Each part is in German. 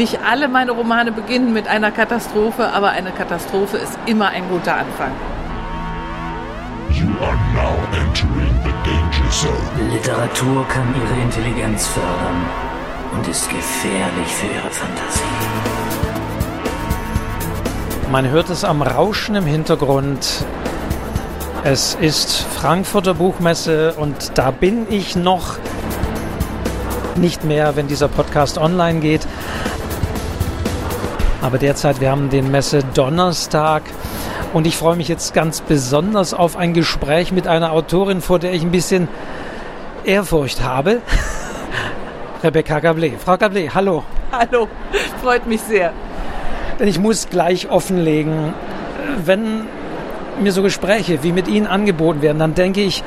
Nicht alle meine Romane beginnen mit einer Katastrophe, aber eine Katastrophe ist immer ein guter Anfang. You are now entering the danger zone. Literatur kann ihre Intelligenz fördern und ist gefährlich für ihre Fantasie. Man hört es am Rauschen im Hintergrund. Es ist Frankfurter Buchmesse und da bin ich noch nicht mehr, wenn dieser Podcast online geht. Aber derzeit, wir haben den Messe Donnerstag und ich freue mich jetzt ganz besonders auf ein Gespräch mit einer Autorin, vor der ich ein bisschen Ehrfurcht habe. Rebecca Gablé. Frau Gablé, hallo. Hallo, freut mich sehr. Denn ich muss gleich offenlegen, wenn mir so Gespräche wie mit Ihnen angeboten werden, dann denke ich,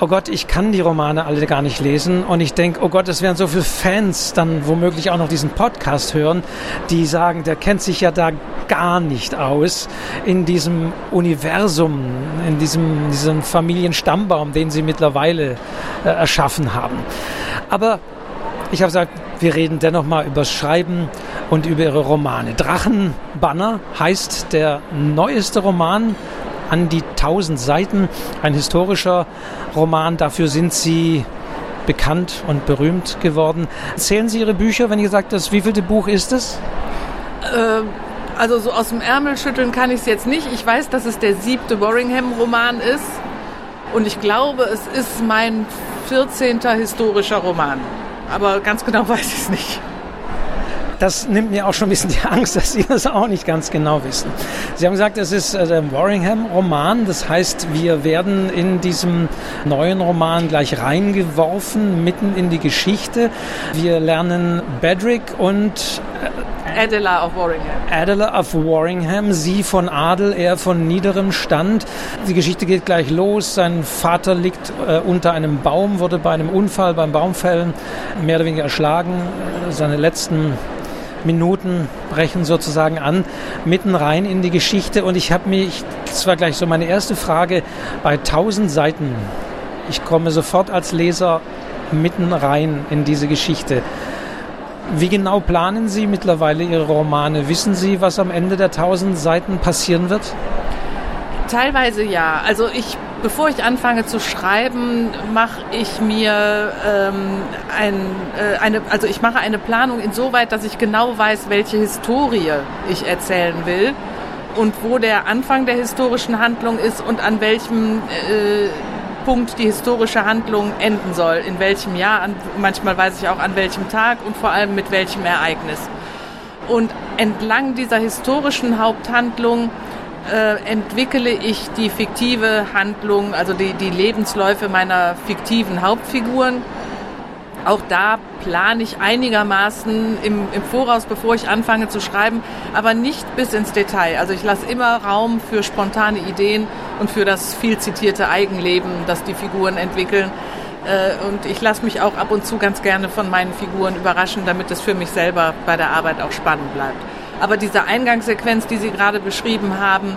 oh Gott, ich kann die Romane alle gar nicht lesen und ich denke, oh Gott, es werden so viele Fans dann womöglich auch noch diesen Podcast hören, die sagen, der kennt sich ja da gar nicht aus in diesem Universum, in diesem, diesem Familienstammbaum, den sie mittlerweile äh, erschaffen haben. Aber ich habe gesagt, wir reden dennoch mal über Schreiben und über ihre Romane. Drachenbanner heißt der neueste Roman an die 1000 Seiten. Ein historischer Roman. Dafür sind Sie bekannt und berühmt geworden. Zählen Sie Ihre Bücher, wenn ich gesagt habe, wie vielte Buch ist es? Äh, also so aus dem Ärmel schütteln kann ich es jetzt nicht. Ich weiß, dass es der siebte Warringham-Roman ist. Und ich glaube, es ist mein 14. historischer Roman. Aber ganz genau weiß ich es nicht das nimmt mir auch schon ein bisschen die Angst, dass Sie das auch nicht ganz genau wissen. Sie haben gesagt, es ist äh, der Warringham-Roman. Das heißt, wir werden in diesem neuen Roman gleich reingeworfen, mitten in die Geschichte. Wir lernen Bedrick und äh, Adela of Warringham. Adela of Warringham, sie von Adel, er von niederem Stand. Die Geschichte geht gleich los. Sein Vater liegt äh, unter einem Baum, wurde bei einem Unfall beim Baumfällen mehr oder weniger erschlagen. Seine letzten Minuten brechen sozusagen an, mitten rein in die Geschichte. Und ich habe mich, das war gleich so meine erste Frage, bei 1000 Seiten, ich komme sofort als Leser mitten rein in diese Geschichte. Wie genau planen Sie mittlerweile Ihre Romane? Wissen Sie, was am Ende der 1000 Seiten passieren wird? Teilweise ja. Also ich bevor ich anfange zu schreiben, mache ich mir ähm, ein, äh, eine, also ich mache eine Planung insoweit, dass ich genau weiß, welche Historie ich erzählen will und wo der Anfang der historischen Handlung ist und an welchem äh, Punkt die historische Handlung enden soll, in welchem Jahr, an, manchmal weiß ich auch an welchem Tag und vor allem mit welchem Ereignis. Und entlang dieser historischen Haupthandlung äh, entwickle ich die fiktive Handlung, also die, die Lebensläufe meiner fiktiven Hauptfiguren. Auch da plane ich einigermaßen im, im Voraus, bevor ich anfange zu schreiben, aber nicht bis ins Detail. Also ich lasse immer Raum für spontane Ideen und für das viel zitierte Eigenleben, das die Figuren entwickeln. Äh, und ich lasse mich auch ab und zu ganz gerne von meinen Figuren überraschen, damit es für mich selber bei der Arbeit auch spannend bleibt. Aber diese Eingangssequenz, die Sie gerade beschrieben haben,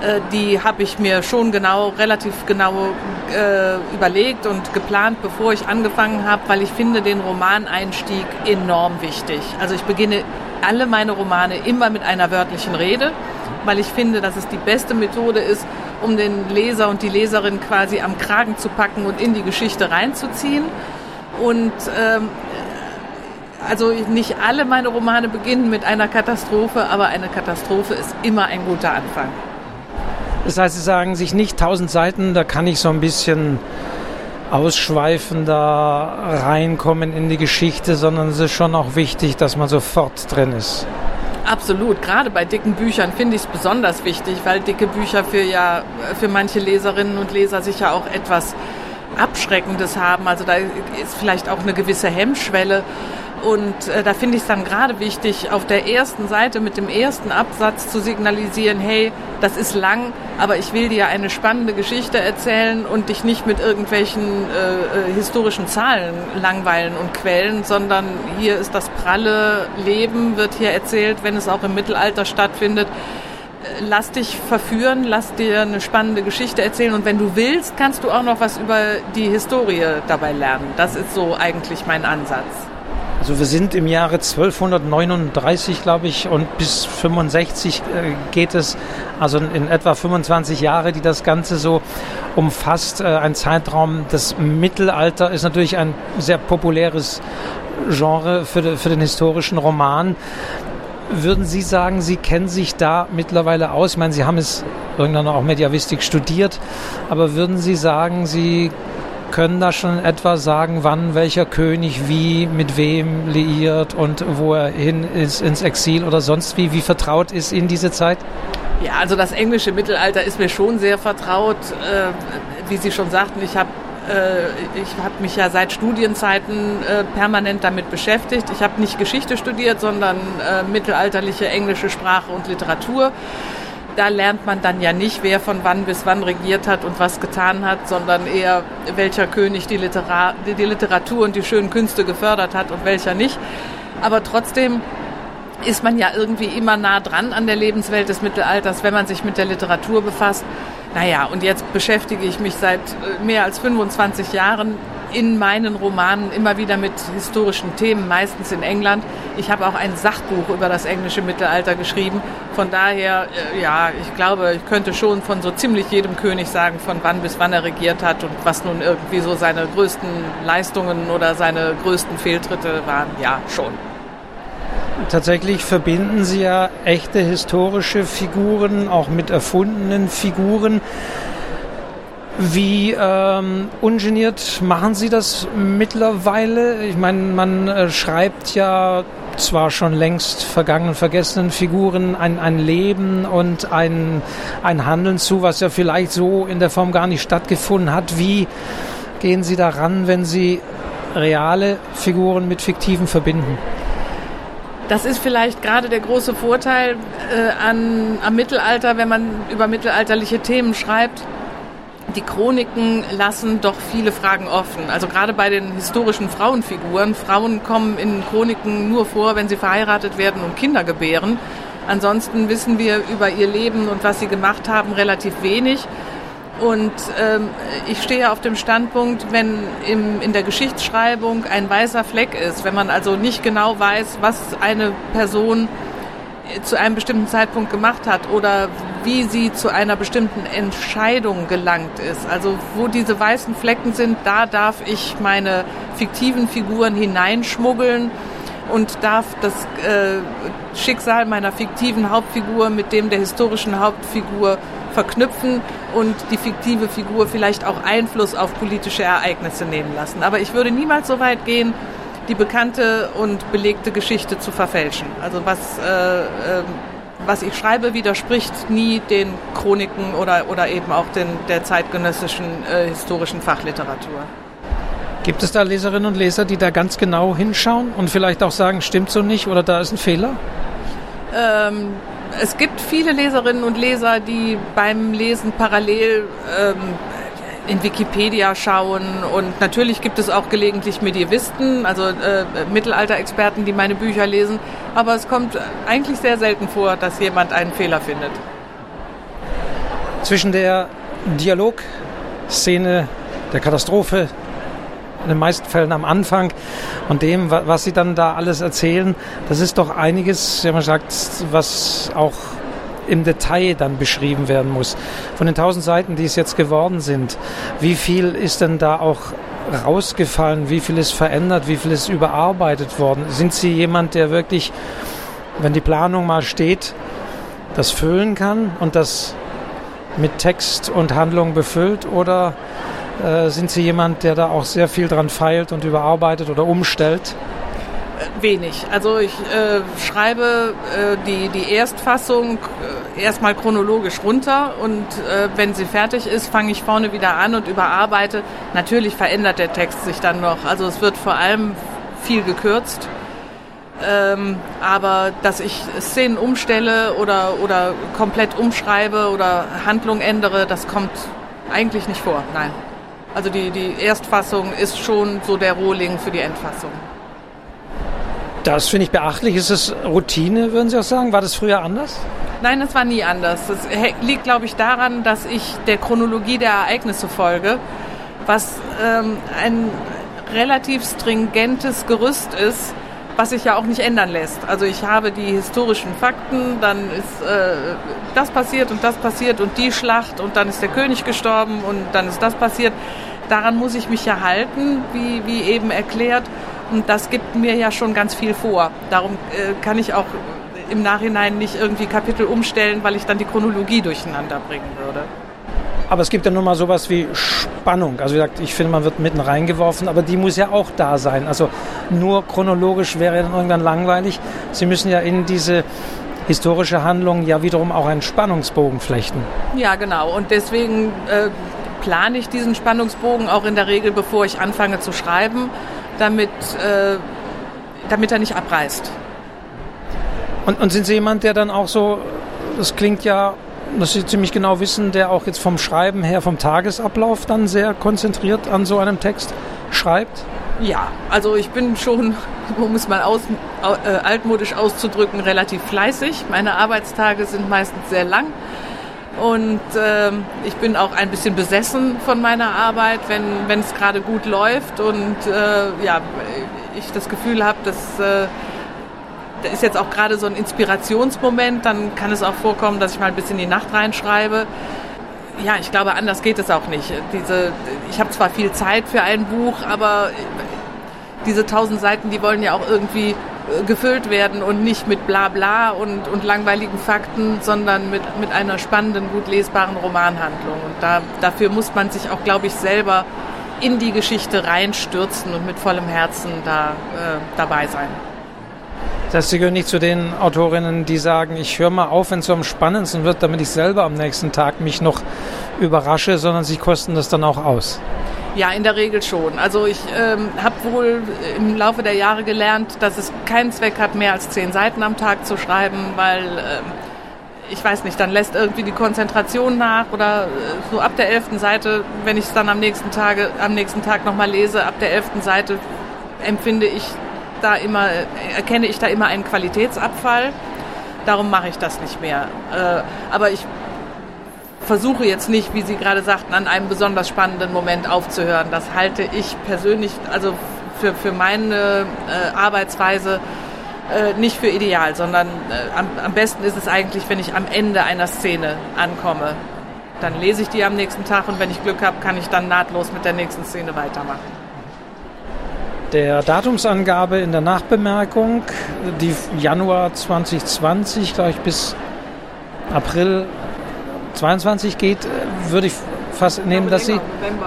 äh, die habe ich mir schon genau, relativ genau äh, überlegt und geplant, bevor ich angefangen habe, weil ich finde den Romaneinstieg enorm wichtig. Also ich beginne alle meine Romane immer mit einer wörtlichen Rede, weil ich finde, dass es die beste Methode ist, um den Leser und die Leserin quasi am Kragen zu packen und in die Geschichte reinzuziehen. Und ähm, also nicht alle meine Romane beginnen mit einer Katastrophe, aber eine Katastrophe ist immer ein guter Anfang. Das heißt, Sie sagen sich nicht tausend Seiten, da kann ich so ein bisschen ausschweifender reinkommen in die Geschichte, sondern es ist schon auch wichtig, dass man sofort drin ist. Absolut. Gerade bei dicken Büchern finde ich es besonders wichtig, weil dicke Bücher für ja für manche Leserinnen und Leser sicher auch etwas Abschreckendes haben. Also da ist vielleicht auch eine gewisse Hemmschwelle. Und äh, da finde ich es dann gerade wichtig, auf der ersten Seite mit dem ersten Absatz zu signalisieren, hey, das ist lang, aber ich will dir eine spannende Geschichte erzählen und dich nicht mit irgendwelchen äh, äh historischen Zahlen langweilen und quälen, sondern hier ist das pralle Leben, wird hier erzählt, wenn es auch im Mittelalter stattfindet lass dich verführen, lass dir eine spannende Geschichte erzählen und wenn du willst, kannst du auch noch was über die Historie dabei lernen. Das ist so eigentlich mein Ansatz. Also wir sind im Jahre 1239, glaube ich, und bis 65 äh, geht es, also in etwa 25 Jahre, die das Ganze so umfasst. Äh, ein Zeitraum, das Mittelalter ist natürlich ein sehr populäres Genre für, für den historischen Roman. Würden Sie sagen, Sie kennen sich da mittlerweile aus? Ich meine, Sie haben es irgendwann auch Mediavistik studiert, aber würden Sie sagen, Sie können da schon etwa sagen, wann welcher König wie mit wem liiert und wo er hin ist ins Exil oder sonst wie? Wie vertraut ist Ihnen diese Zeit? Ja, also das englische Mittelalter ist mir schon sehr vertraut. Äh, wie Sie schon sagten, ich habe ich habe mich ja seit Studienzeiten äh, permanent damit beschäftigt. Ich habe nicht Geschichte studiert, sondern äh, mittelalterliche englische Sprache und Literatur da lernt man dann ja nicht, wer von wann bis wann regiert hat und was getan hat, sondern eher, welcher König die Literatur und die schönen Künste gefördert hat und welcher nicht. Aber trotzdem ist man ja irgendwie immer nah dran an der Lebenswelt des Mittelalters, wenn man sich mit der Literatur befasst. Naja, und jetzt beschäftige ich mich seit äh, mehr als 25 Jahren in meinen Romanen immer wieder mit historischen Themen, meistens in England. Ich habe auch ein Sachbuch über das englische Mittelalter geschrieben. Von daher, äh, ja, ich glaube, ich könnte schon von so ziemlich jedem König sagen, von wann bis wann er regiert hat und was nun irgendwie so seine größten Leistungen oder seine größten Fehltritte waren. Ja, schon. Tatsächlich verbinden Sie ja echte historische Figuren auch mit erfundenen Figuren. Wie ähm, ungeniert machen Sie das mittlerweile? Ich meine, man äh, schreibt ja zwar schon längst vergangenen, vergessenen Figuren ein, ein Leben und ein, ein Handeln zu, was ja vielleicht so in der Form gar nicht stattgefunden hat. Wie gehen Sie daran, wenn Sie reale Figuren mit fiktiven verbinden? Das ist vielleicht gerade der große Vorteil äh, an, am Mittelalter, wenn man über mittelalterliche Themen schreibt die Chroniken lassen doch viele Fragen offen. Also gerade bei den historischen Frauenfiguren. Frauen kommen in Chroniken nur vor, wenn sie verheiratet werden und Kinder gebären. Ansonsten wissen wir über ihr Leben und was sie gemacht haben relativ wenig. Und ähm, ich stehe auf dem Standpunkt, wenn im, in der Geschichtsschreibung ein weißer Fleck ist, wenn man also nicht genau weiß, was eine Person zu einem bestimmten Zeitpunkt gemacht hat oder wie sie zu einer bestimmten Entscheidung gelangt ist. Also wo diese weißen Flecken sind, da darf ich meine fiktiven Figuren hineinschmuggeln und darf das äh, Schicksal meiner fiktiven Hauptfigur mit dem der historischen Hauptfigur verknüpfen und die fiktive Figur vielleicht auch Einfluss auf politische Ereignisse nehmen lassen. Aber ich würde niemals so weit gehen, die bekannte und belegte Geschichte zu verfälschen. Also was, äh, äh, was ich schreibe, widerspricht nie den Chroniken oder, oder eben auch den, der zeitgenössischen äh, historischen Fachliteratur. Gibt es da Leserinnen und Leser, die da ganz genau hinschauen und vielleicht auch sagen, stimmt so nicht oder da ist ein Fehler? Ähm, es gibt viele Leserinnen und Leser, die beim Lesen parallel ähm, in Wikipedia schauen und natürlich gibt es auch gelegentlich Medievisten, also äh, Mittelalterexperten, die meine Bücher lesen, aber es kommt eigentlich sehr selten vor, dass jemand einen Fehler findet. Zwischen der Dialogszene, der Katastrophe, in den meisten Fällen am Anfang und dem, was Sie dann da alles erzählen, das ist doch einiges, wie man sagt, was auch im Detail dann beschrieben werden muss. Von den tausend Seiten, die es jetzt geworden sind, wie viel ist denn da auch rausgefallen? Wie viel ist verändert? Wie viel ist überarbeitet worden? Sind Sie jemand, der wirklich, wenn die Planung mal steht, das füllen kann und das mit Text und Handlung befüllt? Oder äh, sind Sie jemand, der da auch sehr viel dran feilt und überarbeitet oder umstellt? Wenig. Also ich äh, schreibe äh, die, die Erstfassung äh, erstmal chronologisch runter und äh, wenn sie fertig ist, fange ich vorne wieder an und überarbeite. Natürlich verändert der Text sich dann noch. Also es wird vor allem viel gekürzt. Ähm, aber dass ich Szenen umstelle oder, oder komplett umschreibe oder Handlung ändere, das kommt eigentlich nicht vor. Nein. Also die, die Erstfassung ist schon so der Rohling für die Endfassung. Das finde ich beachtlich. Ist es Routine, würden Sie auch sagen? War das früher anders? Nein, es war nie anders. Das liegt, glaube ich, daran, dass ich der Chronologie der Ereignisse folge, was ähm, ein relativ stringentes Gerüst ist, was sich ja auch nicht ändern lässt. Also ich habe die historischen Fakten, dann ist äh, das passiert und das passiert und die Schlacht und dann ist der König gestorben und dann ist das passiert. Daran muss ich mich ja halten, wie, wie eben erklärt. Und das gibt mir ja schon ganz viel vor. Darum äh, kann ich auch im Nachhinein nicht irgendwie Kapitel umstellen, weil ich dann die Chronologie durcheinander bringen würde. Aber es gibt ja nun mal sowas wie Spannung. Also wie gesagt, ich finde, man wird mitten reingeworfen, aber die muss ja auch da sein. Also nur chronologisch wäre dann irgendwann langweilig. Sie müssen ja in diese historische Handlung ja wiederum auch einen Spannungsbogen flechten. Ja, genau. Und deswegen äh, plane ich diesen Spannungsbogen auch in der Regel, bevor ich anfange zu schreiben, damit, äh, damit er nicht abreißt. Und, und sind Sie jemand, der dann auch so, das klingt ja dass Sie ziemlich genau wissen, der auch jetzt vom Schreiben her, vom Tagesablauf dann sehr konzentriert an so einem Text schreibt? Ja, also ich bin schon, um es mal aus, äh, altmodisch auszudrücken, relativ fleißig. Meine Arbeitstage sind meistens sehr lang. Und äh, ich bin auch ein bisschen besessen von meiner Arbeit, wenn es gerade gut läuft und äh, ja, ich das Gefühl habe, dass äh, da ist jetzt auch gerade so ein Inspirationsmoment, dann kann es auch vorkommen, dass ich mal ein bisschen die Nacht reinschreibe. Ja, ich glaube, anders geht es auch nicht. Diese, ich habe zwar viel Zeit für ein Buch, aber diese tausend Seiten, die wollen ja auch irgendwie äh, gefüllt werden und nicht mit Blabla und, und langweiligen Fakten, sondern mit, mit einer spannenden, gut lesbaren Romanhandlung. Und da, dafür muss man sich auch, glaube ich, selber in die Geschichte reinstürzen und mit vollem Herzen da äh, dabei sein. Das gehören nicht zu den Autorinnen, die sagen, ich höre mal auf, wenn es so am spannendsten wird, damit ich selber am nächsten Tag mich noch überrasche, sondern Sie kosten das dann auch aus. Ja, in der Regel schon. Also ich ähm, habe wohl im Laufe der Jahre gelernt, dass es keinen Zweck hat, mehr als zehn Seiten am Tag zu schreiben, weil ähm, ich weiß nicht, dann lässt irgendwie die Konzentration nach oder äh, so ab der elften Seite, wenn ich es dann am nächsten Tage, am nächsten Tag nochmal lese, ab der elften Seite empfinde ich da immer, erkenne ich da immer einen Qualitätsabfall. Darum mache ich das nicht mehr. Äh, aber ich versuche jetzt nicht, wie Sie gerade sagten, an einem besonders spannenden Moment aufzuhören. Das halte ich persönlich, also für, für meine äh, Arbeitsweise äh, nicht für ideal, sondern am, am besten ist es eigentlich, wenn ich am Ende einer Szene ankomme. Dann lese ich die am nächsten Tag und wenn ich Glück habe, kann ich dann nahtlos mit der nächsten Szene weitermachen der Datumsangabe in der Nachbemerkung, die Januar 2020, glaube ich, bis April 22 geht, würde ich fast nehmen, dass Sie,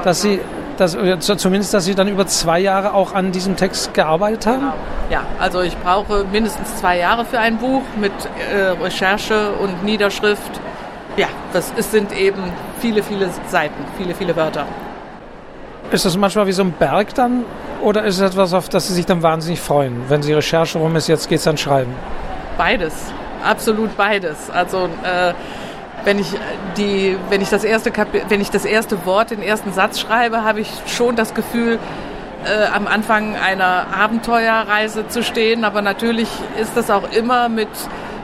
dass Sie, dass, zumindest, dass Sie dann über zwei Jahre auch an diesem Text gearbeitet haben? Genau. Ja, also ich brauche mindestens zwei Jahre für ein Buch mit äh, Recherche und Niederschrift. Ja, das ist, sind eben viele, viele Seiten, viele, viele Wörter. Ist das manchmal wie so ein Berg dann? Oder ist es etwas, auf das Sie sich dann wahnsinnig freuen? Wenn die Recherche rum ist, jetzt geht es an Schreiben? Beides. Absolut beides. Also äh, wenn ich die, wenn ich das erste wenn ich das erste Wort, den ersten Satz schreibe, habe ich schon das Gefühl, äh, am Anfang einer Abenteuerreise zu stehen. Aber natürlich ist das auch immer mit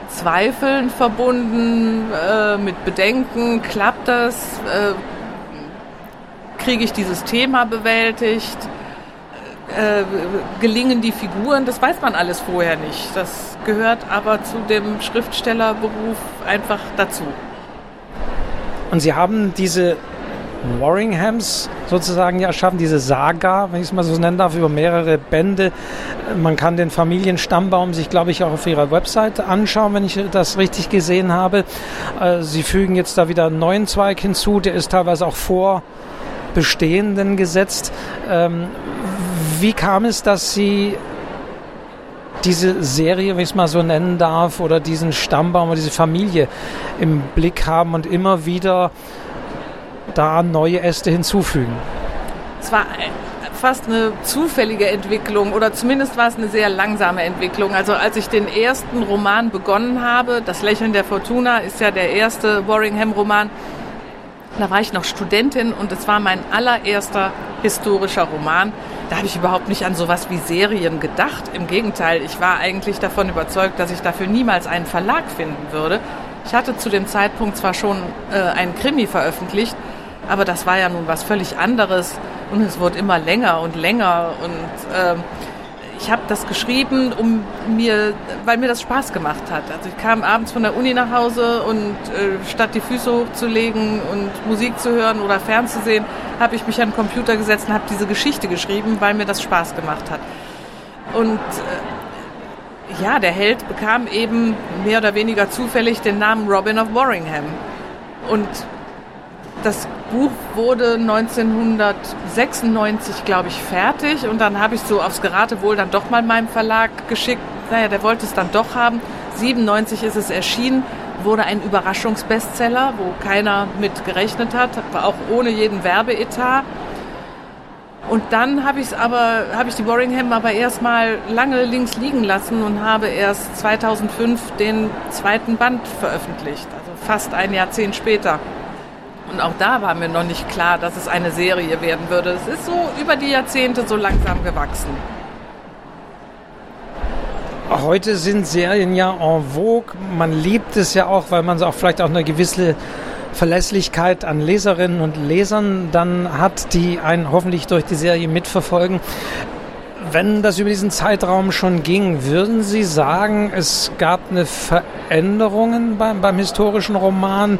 Zweifeln verbunden, äh, mit Bedenken. Klappt das? Äh, kriege ich dieses Thema bewältigt? Äh, gelingen die Figuren? Das weiß man alles vorher nicht. Das gehört aber zu dem Schriftstellerberuf einfach dazu. Und Sie haben diese Warringhams sozusagen ja erschaffen, diese Saga, wenn ich es mal so nennen darf, über mehrere Bände. Man kann den Familienstammbaum sich, glaube ich, auch auf Ihrer Website anschauen, wenn ich das richtig gesehen habe. Äh, Sie fügen jetzt da wieder einen neuen Zweig hinzu, der ist teilweise auch vor bestehenden gesetzt. Wie kam es, dass Sie diese Serie, wenn ich es mal so nennen darf, oder diesen Stammbaum oder diese Familie im Blick haben und immer wieder da neue Äste hinzufügen? Es war fast eine zufällige Entwicklung oder zumindest war es eine sehr langsame Entwicklung. Also als ich den ersten Roman begonnen habe, Das Lächeln der Fortuna ist ja der erste Warringham-Roman, da war ich noch Studentin und es war mein allererster historischer Roman. Da habe ich überhaupt nicht an sowas wie Serien gedacht. Im Gegenteil, ich war eigentlich davon überzeugt, dass ich dafür niemals einen Verlag finden würde. Ich hatte zu dem Zeitpunkt zwar schon äh, einen Krimi veröffentlicht, aber das war ja nun was völlig anderes und es wurde immer länger und länger und äh, ich habe das geschrieben, um mir, weil mir das Spaß gemacht hat. Also ich kam abends von der Uni nach Hause und äh, statt die Füße hochzulegen und Musik zu hören oder fernzusehen, habe ich mich an den Computer gesetzt und habe diese Geschichte geschrieben, weil mir das Spaß gemacht hat. Und äh, ja, der Held bekam eben mehr oder weniger zufällig den Namen Robin of Warringham. Und das Buch wurde 1996, glaube ich, fertig und dann habe ich so aufs Geratewohl dann doch mal meinem Verlag geschickt. Naja, der wollte es dann doch haben. 97 ist es erschienen, wurde ein Überraschungsbestseller, wo keiner mit gerechnet hat, auch ohne jeden Werbeetat. Und dann habe ich aber, habe ich die Warringham aber erstmal lange links liegen lassen und habe erst 2005 den zweiten Band veröffentlicht, also fast ein Jahrzehnt später. Und auch da war mir noch nicht klar, dass es eine Serie werden würde. Es ist so über die Jahrzehnte so langsam gewachsen. Heute sind Serien ja en vogue. Man liebt es ja auch, weil man auch vielleicht auch eine gewisse Verlässlichkeit an Leserinnen und Lesern dann hat, die einen hoffentlich durch die Serie mitverfolgen. Wenn das über diesen Zeitraum schon ging, würden Sie sagen, es gab eine Veränderungen beim, beim historischen Roman,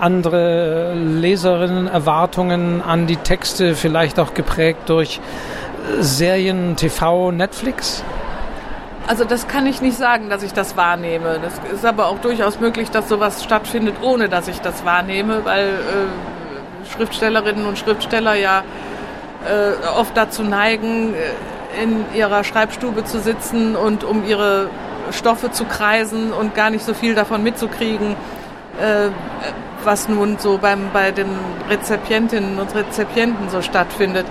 andere Leserinnen-Erwartungen an die Texte, vielleicht auch geprägt durch Serien, TV, Netflix? Also das kann ich nicht sagen, dass ich das wahrnehme. Das ist aber auch durchaus möglich, dass sowas stattfindet, ohne dass ich das wahrnehme, weil äh, Schriftstellerinnen und Schriftsteller ja äh, oft dazu neigen, äh, in ihrer Schreibstube zu sitzen und um ihre Stoffe zu kreisen und gar nicht so viel davon mitzukriegen, äh, was nun so beim, bei den Rezipientinnen und Rezipienten so stattfindet.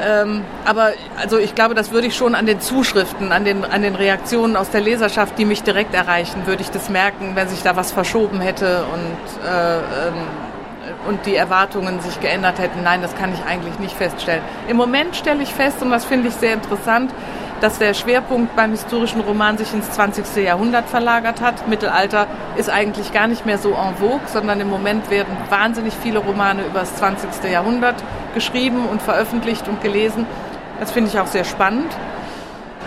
Ähm, aber also ich glaube, das würde ich schon an den Zuschriften, an den, an den Reaktionen aus der Leserschaft, die mich direkt erreichen, würde ich das merken, wenn sich da was verschoben hätte und äh, ähm, und die Erwartungen sich geändert hätten. Nein, das kann ich eigentlich nicht feststellen. Im Moment stelle ich fest, und das finde ich sehr interessant, dass der Schwerpunkt beim historischen Roman sich ins 20. Jahrhundert verlagert hat. Mittelalter ist eigentlich gar nicht mehr so en vogue, sondern im Moment werden wahnsinnig viele Romane über das 20. Jahrhundert geschrieben und veröffentlicht und gelesen. Das finde ich auch sehr spannend.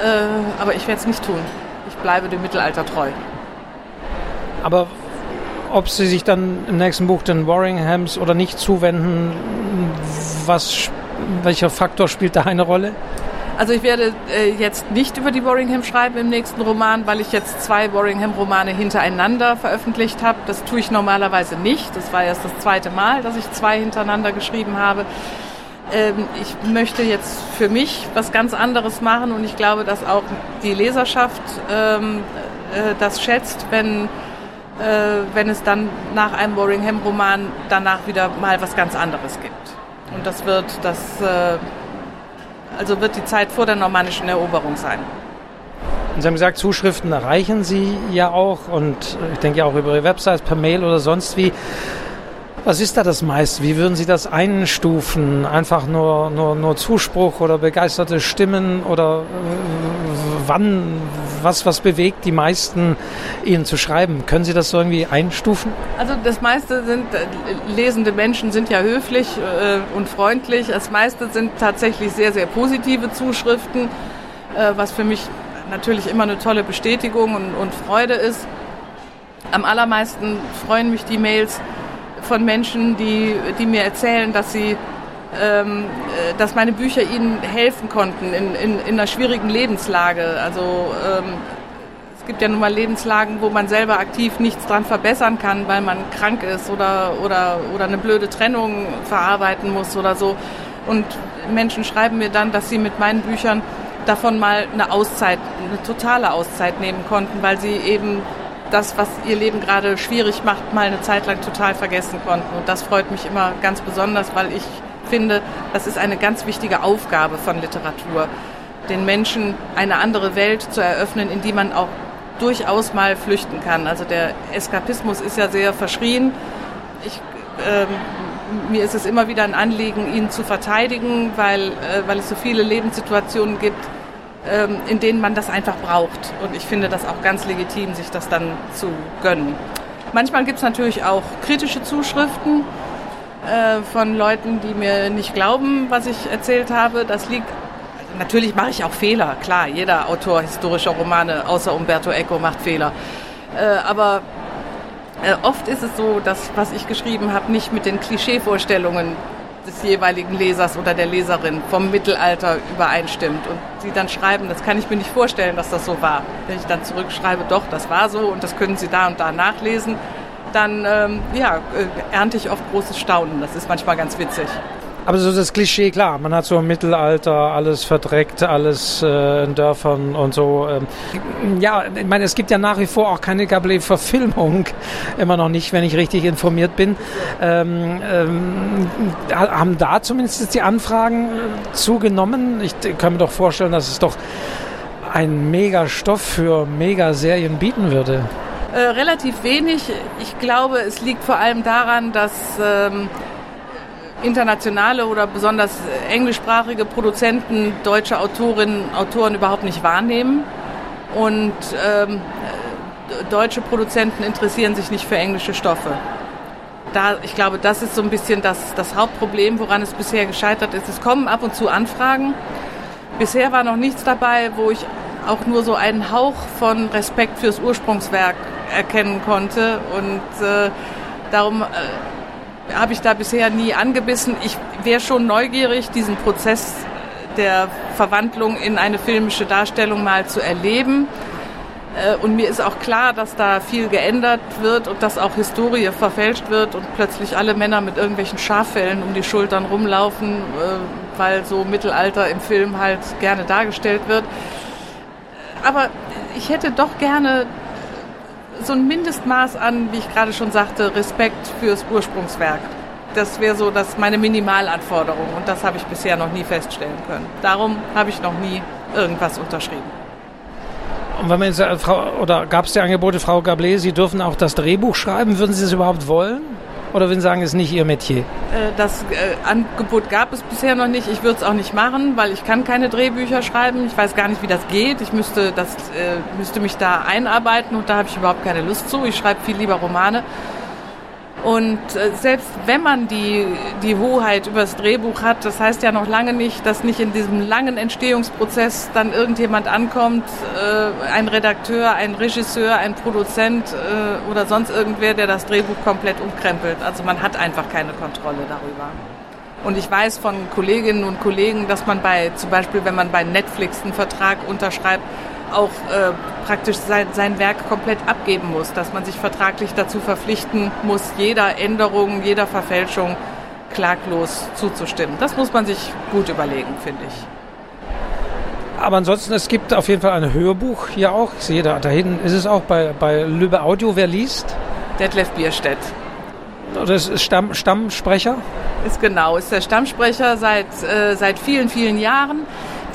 Äh, aber ich werde es nicht tun. Ich bleibe dem Mittelalter treu. Aber ob sie sich dann im nächsten Buch den Warringhams oder nicht zuwenden, was, welcher Faktor spielt da eine Rolle? Also ich werde äh, jetzt nicht über die Warringham schreiben im nächsten Roman, weil ich jetzt zwei Warringham-Romane hintereinander veröffentlicht habe. Das tue ich normalerweise nicht. Das war erst das zweite Mal, dass ich zwei hintereinander geschrieben habe. Ähm, ich möchte jetzt für mich was ganz anderes machen und ich glaube, dass auch die Leserschaft ähm, äh, das schätzt, wenn äh, wenn es dann nach einem Warringham-Roman danach wieder mal was ganz anderes gibt. Und das wird das, äh, also wird die Zeit vor der normannischen Eroberung sein. Und Sie haben gesagt, Zuschriften erreichen Sie ja auch und ich denke ja auch über Ihre Website, per Mail oder sonst wie. Was ist da das meiste? Wie würden Sie das einstufen? Einfach nur, nur, nur Zuspruch oder begeisterte Stimmen oder äh, wann, was, was bewegt die meisten, Ihnen zu schreiben? Können Sie das so irgendwie einstufen? Also das meiste sind, äh, lesende Menschen sind ja höflich äh, und freundlich. Das meiste sind tatsächlich sehr, sehr positive Zuschriften, äh, was für mich natürlich immer eine tolle Bestätigung und, und Freude ist. Am allermeisten freuen mich die Mails, von Menschen, die, die mir erzählen, dass sie ähm, äh, dass meine Bücher ihnen helfen konnten in, in, in einer schwierigen Lebenslage. Also ähm, es gibt ja nun mal Lebenslagen, wo man selber aktiv nichts dran verbessern kann, weil man krank ist oder, oder, oder eine blöde Trennung verarbeiten muss oder so. Und Menschen schreiben mir dann, dass sie mit meinen Büchern davon mal eine Auszeit, eine totale Auszeit nehmen konnten, weil sie eben das, was ihr Leben gerade schwierig macht, mal eine Zeit lang total vergessen konnten. Und das freut mich immer ganz besonders, weil ich finde, das ist eine ganz wichtige Aufgabe von Literatur, den Menschen eine andere Welt zu eröffnen, in die man auch durchaus mal flüchten kann. Also der Eskapismus ist ja sehr verschrien. Ich, ähm, mir ist es immer wieder ein Anliegen, ihn zu verteidigen, weil, äh, weil es so viele Lebenssituationen gibt, ähm, in denen man das einfach braucht. Und ich finde das auch ganz legitim, sich das dann zu gönnen. Manchmal gibt es natürlich auch kritische Zuschriften äh, von Leuten, die mir nicht glauben, was ich erzählt habe. Das liegt natürlich mache ich auch Fehler, klar, jeder Autor historischer Romane außer Umberto Eco macht Fehler. Äh, aber äh, oft ist es so, dass was ich geschrieben habe, nicht mit den Klischeevorstellungen des jeweiligen Lesers oder der Leserin vom Mittelalter übereinstimmt und sie dann schreiben, das kann ich mir nicht vorstellen, dass das so war. Wenn ich dann zurückschreibe, doch, das war so und das können Sie da und da nachlesen, dann ähm, ja, äh, ernte ich oft großes Staunen. Das ist manchmal ganz witzig. Aber so das Klischee, klar, man hat so im Mittelalter alles verdreckt, alles äh, in Dörfern und so. Ähm, ja, ich meine, es gibt ja nach wie vor auch keine Gablé-Verfilmung, immer noch nicht, wenn ich richtig informiert bin. Ähm, ähm, haben da zumindest die Anfragen äh, zugenommen? Ich kann mir doch vorstellen, dass es doch ein Mega-Stoff für Mega-Serien bieten würde. Äh, relativ wenig. Ich glaube, es liegt vor allem daran, dass ähm, internationale oder besonders englischsprachige Produzenten deutsche Autorinnen und Autoren überhaupt nicht wahrnehmen. Und ähm, deutsche Produzenten interessieren sich nicht für englische Stoffe. Da, ich glaube, das ist so ein bisschen das, das Hauptproblem, woran es bisher gescheitert ist. Es kommen ab und zu Anfragen. Bisher war noch nichts dabei, wo ich auch nur so einen Hauch von Respekt fürs Ursprungswerk erkennen konnte. Und äh, darum äh, habe ich da bisher nie angebissen. Ich wäre schon neugierig, diesen Prozess der Verwandlung in eine filmische Darstellung mal zu erleben. Äh, und mir ist auch klar, dass da viel geändert wird und dass auch Historie verfälscht wird und plötzlich alle Männer mit irgendwelchen Schaffellen um die Schultern rumlaufen, äh, weil so Mittelalter im Film halt gerne dargestellt wird. Aber ich hätte doch gerne so ein Mindestmaß an, wie ich gerade schon sagte, Respekt fürs Ursprungswerk. Das wäre so das meine Minimalanforderung und das habe ich bisher noch nie feststellen können. Darum habe ich noch nie irgendwas unterschrieben. Und wenn man jetzt, äh, Frau, oder gab es die Angebote, Frau Gablé, Sie dürfen auch das Drehbuch schreiben, würden Sie es überhaupt wollen? Oder würden Sie sagen, es ist nicht Ihr Metier? Äh, das äh, Angebot gab es bisher noch nicht. Ich würde es auch nicht machen, weil ich kann keine Drehbücher schreiben. Ich weiß gar nicht, wie das geht. Ich müsste, das, äh, müsste mich da einarbeiten und da habe ich überhaupt keine Lust zu. Ich schreibe viel lieber Romane. Und äh, selbst wenn man die, die Hoheit über das Drehbuch hat, das heißt ja noch lange nicht, dass nicht in diesem langen Entstehungsprozess dann irgendjemand ankommt, äh, ein Redakteur, ein Regisseur, ein Produzent äh, oder sonst irgendwer, der das Drehbuch komplett umkrempelt. Also man hat einfach keine Kontrolle darüber. Und ich weiß von Kolleginnen und Kollegen, dass man bei, zum Beispiel, wenn man bei Netflix einen Vertrag unterschreibt, auch äh, praktisch sein, sein Werk komplett abgeben muss, dass man sich vertraglich dazu verpflichten muss, jeder Änderung, jeder Verfälschung klaglos zuzustimmen. Das muss man sich gut überlegen, finde ich. Aber ansonsten, es gibt auf jeden Fall ein Hörbuch hier auch. Ich sehe da, da hinten ist es auch bei, bei Lübbe Audio. Wer liest? Detlef Bierstedt. Das ist Stamm, Stammsprecher? Ist genau, ist der Stammsprecher seit, äh, seit vielen, vielen Jahren.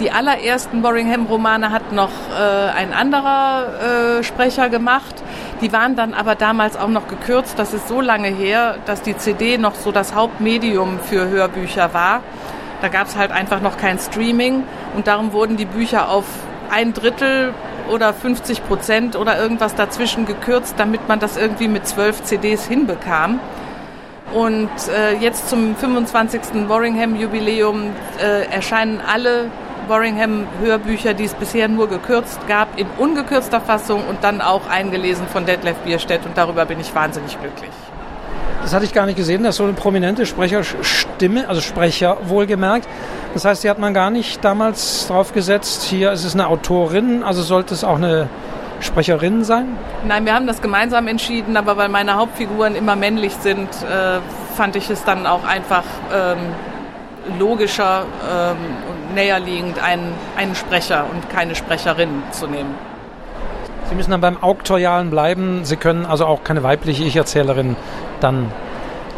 Die allerersten Boringham-Romane hat noch äh, ein anderer äh, Sprecher gemacht. Die waren dann aber damals auch noch gekürzt. Das ist so lange her, dass die CD noch so das Hauptmedium für Hörbücher war. Da gab es halt einfach noch kein Streaming und darum wurden die Bücher auf ein Drittel oder 50 Prozent oder irgendwas dazwischen gekürzt, damit man das irgendwie mit zwölf CDs hinbekam. Und äh, jetzt zum 25. Warringham-Jubiläum äh, erscheinen alle Warringham-Hörbücher, die es bisher nur gekürzt gab, in ungekürzter Fassung und dann auch eingelesen von Detlef Bierstedt und darüber bin ich wahnsinnig glücklich. Das hatte ich gar nicht gesehen, dass so eine prominente Sprecherstimme, also Sprecher wohlgemerkt. Das heißt, die hat man gar nicht damals drauf gesetzt. Hier ist es eine Autorin, also sollte es auch eine Sprecherin sein? Nein, wir haben das gemeinsam entschieden, aber weil meine Hauptfiguren immer männlich sind, äh, fand ich es dann auch einfach ähm, logischer ähm, näherliegend, einen, einen Sprecher und keine Sprecherin zu nehmen. Sie müssen dann beim Auktorialen bleiben. Sie können also auch keine weibliche Ich-Erzählerin dann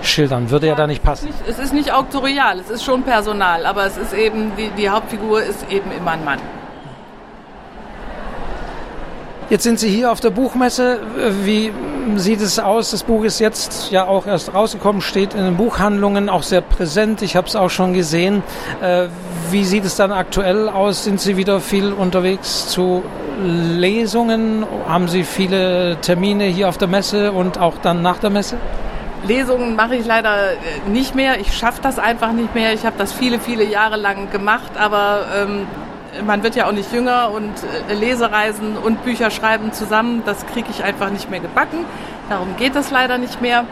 schildern. Würde ja, ja da nicht passen. Es ist, nicht, es ist nicht auktorial, es ist schon Personal, aber es ist eben, die, die Hauptfigur ist eben immer ein Mann. Jetzt sind Sie hier auf der Buchmesse. Wie sieht es aus? Das Buch ist jetzt ja auch erst rausgekommen, steht in den Buchhandlungen auch sehr präsent. Ich habe es auch schon gesehen. Äh, wie sieht es dann aktuell aus? Sind Sie wieder viel unterwegs zu Lesungen? Haben Sie viele Termine hier auf der Messe und auch dann nach der Messe? Lesungen mache ich leider äh, nicht mehr. Ich schaffe das einfach nicht mehr. Ich habe das viele, viele Jahre lang gemacht, aber ähm, man wird ja auch nicht jünger und äh, Lesereisen und Bücher schreiben zusammen, das kriege ich einfach nicht mehr gebacken. Darum geht es leider nicht mehr.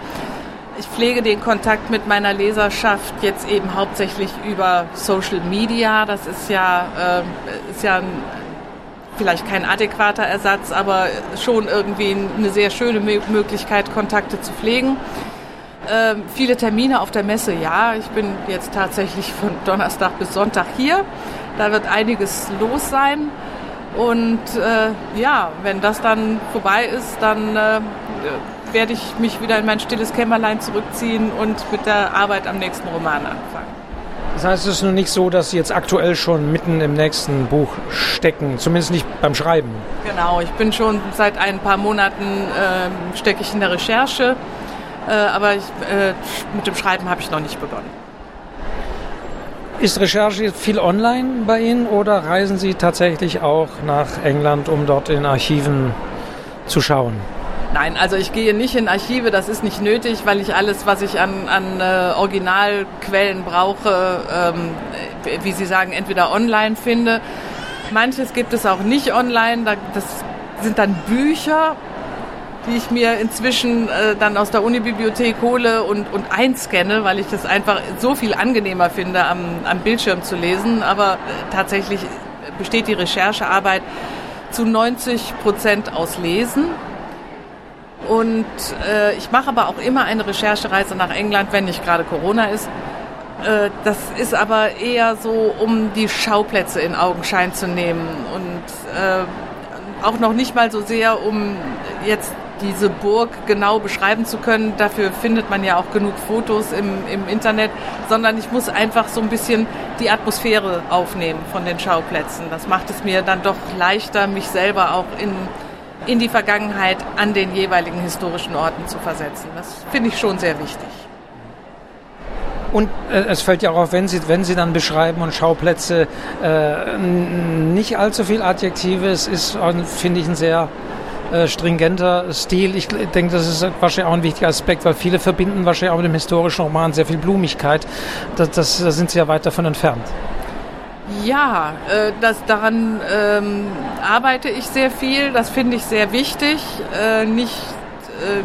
Ich pflege den Kontakt mit meiner Leserschaft jetzt eben hauptsächlich über Social Media. Das ist ja, äh, ist ja ein, vielleicht kein adäquater Ersatz, aber schon irgendwie eine sehr schöne Möglichkeit, Kontakte zu pflegen. Äh, viele Termine auf der Messe, ja. Ich bin jetzt tatsächlich von Donnerstag bis Sonntag hier. Da wird einiges los sein. Und äh, ja, wenn das dann vorbei ist, dann äh, werde ich mich wieder in mein stilles Kämmerlein zurückziehen und mit der Arbeit am nächsten Roman anfangen. Das heißt, es ist nun nicht so, dass Sie jetzt aktuell schon mitten im nächsten Buch stecken, zumindest nicht beim Schreiben. Genau, ich bin schon seit ein paar Monaten äh, stecke ich in der Recherche, äh, aber ich, äh, mit dem Schreiben habe ich noch nicht begonnen. Ist Recherche jetzt viel online bei Ihnen oder reisen Sie tatsächlich auch nach England, um dort in Archiven zu schauen? Nein, also ich gehe nicht in Archive, das ist nicht nötig, weil ich alles, was ich an, an äh, Originalquellen brauche, ähm, wie Sie sagen, entweder online finde. Manches gibt es auch nicht online, das sind dann Bücher die ich mir inzwischen äh, dann aus der Unibibliothek hole und, und einscanne, weil ich das einfach so viel angenehmer finde, am, am Bildschirm zu lesen. Aber äh, tatsächlich besteht die Recherchearbeit zu 90 Prozent aus Lesen. Und äh, ich mache aber auch immer eine Recherchereise nach England, wenn nicht gerade Corona ist. Äh, das ist aber eher so, um die Schauplätze in Augenschein zu nehmen und äh, auch noch nicht mal so sehr, um jetzt diese Burg genau beschreiben zu können. Dafür findet man ja auch genug Fotos im, im Internet, sondern ich muss einfach so ein bisschen die Atmosphäre aufnehmen von den Schauplätzen. Das macht es mir dann doch leichter, mich selber auch in, in die Vergangenheit an den jeweiligen historischen Orten zu versetzen. Das finde ich schon sehr wichtig. Und äh, es fällt ja auch auf, wenn Sie, wenn Sie dann beschreiben und Schauplätze, äh, nicht allzu viel Adjektive. Es ist, finde ich, ein sehr äh, stringenter Stil. Ich denke, das ist wahrscheinlich auch ein wichtiger Aspekt, weil viele verbinden wahrscheinlich auch mit dem historischen Roman sehr viel Blumigkeit. Das, das, da sind sie ja weit davon entfernt. Ja, äh, das, daran ähm, arbeite ich sehr viel. Das finde ich sehr wichtig. Äh, nicht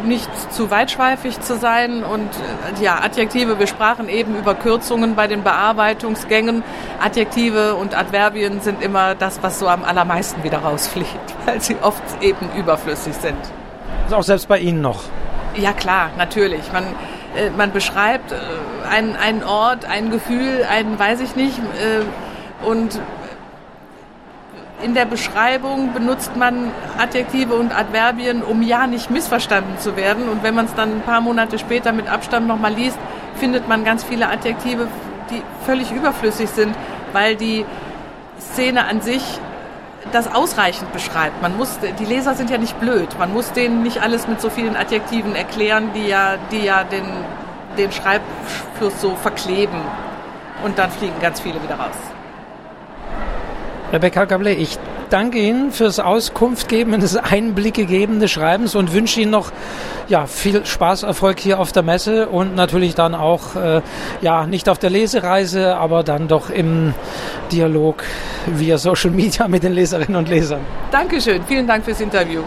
nicht zu weitschweifig zu sein und äh, ja, Adjektive, wir sprachen eben über Kürzungen bei den Bearbeitungsgängen. Adjektive und Adverbien sind immer das, was so am allermeisten wieder rausfliegt, weil sie oft eben überflüssig sind. Also auch selbst bei Ihnen noch? Ja klar, natürlich. Man, äh, man beschreibt einen, einen Ort, ein Gefühl, ein weiß ich nicht und in der Beschreibung benutzt man Adjektive und Adverbien, um ja nicht missverstanden zu werden. Und wenn man es dann ein paar Monate später mit Abstand nochmal liest, findet man ganz viele Adjektive, die völlig überflüssig sind, weil die Szene an sich das ausreichend beschreibt. Man muss, die Leser sind ja nicht blöd. Man muss denen nicht alles mit so vielen Adjektiven erklären, die ja, die ja den, den Schreibfluss so verkleben. Und dann fliegen ganz viele wieder raus. Rebecca Gable, ich danke Ihnen fürs Auskunft geben, das Einblicke geben des Schreibens und wünsche Ihnen noch ja, viel Spaß, Erfolg hier auf der Messe und natürlich dann auch, äh, ja, nicht auf der Lesereise, aber dann doch im Dialog via Social Media mit den Leserinnen und Lesern. Dankeschön, vielen Dank fürs Interview.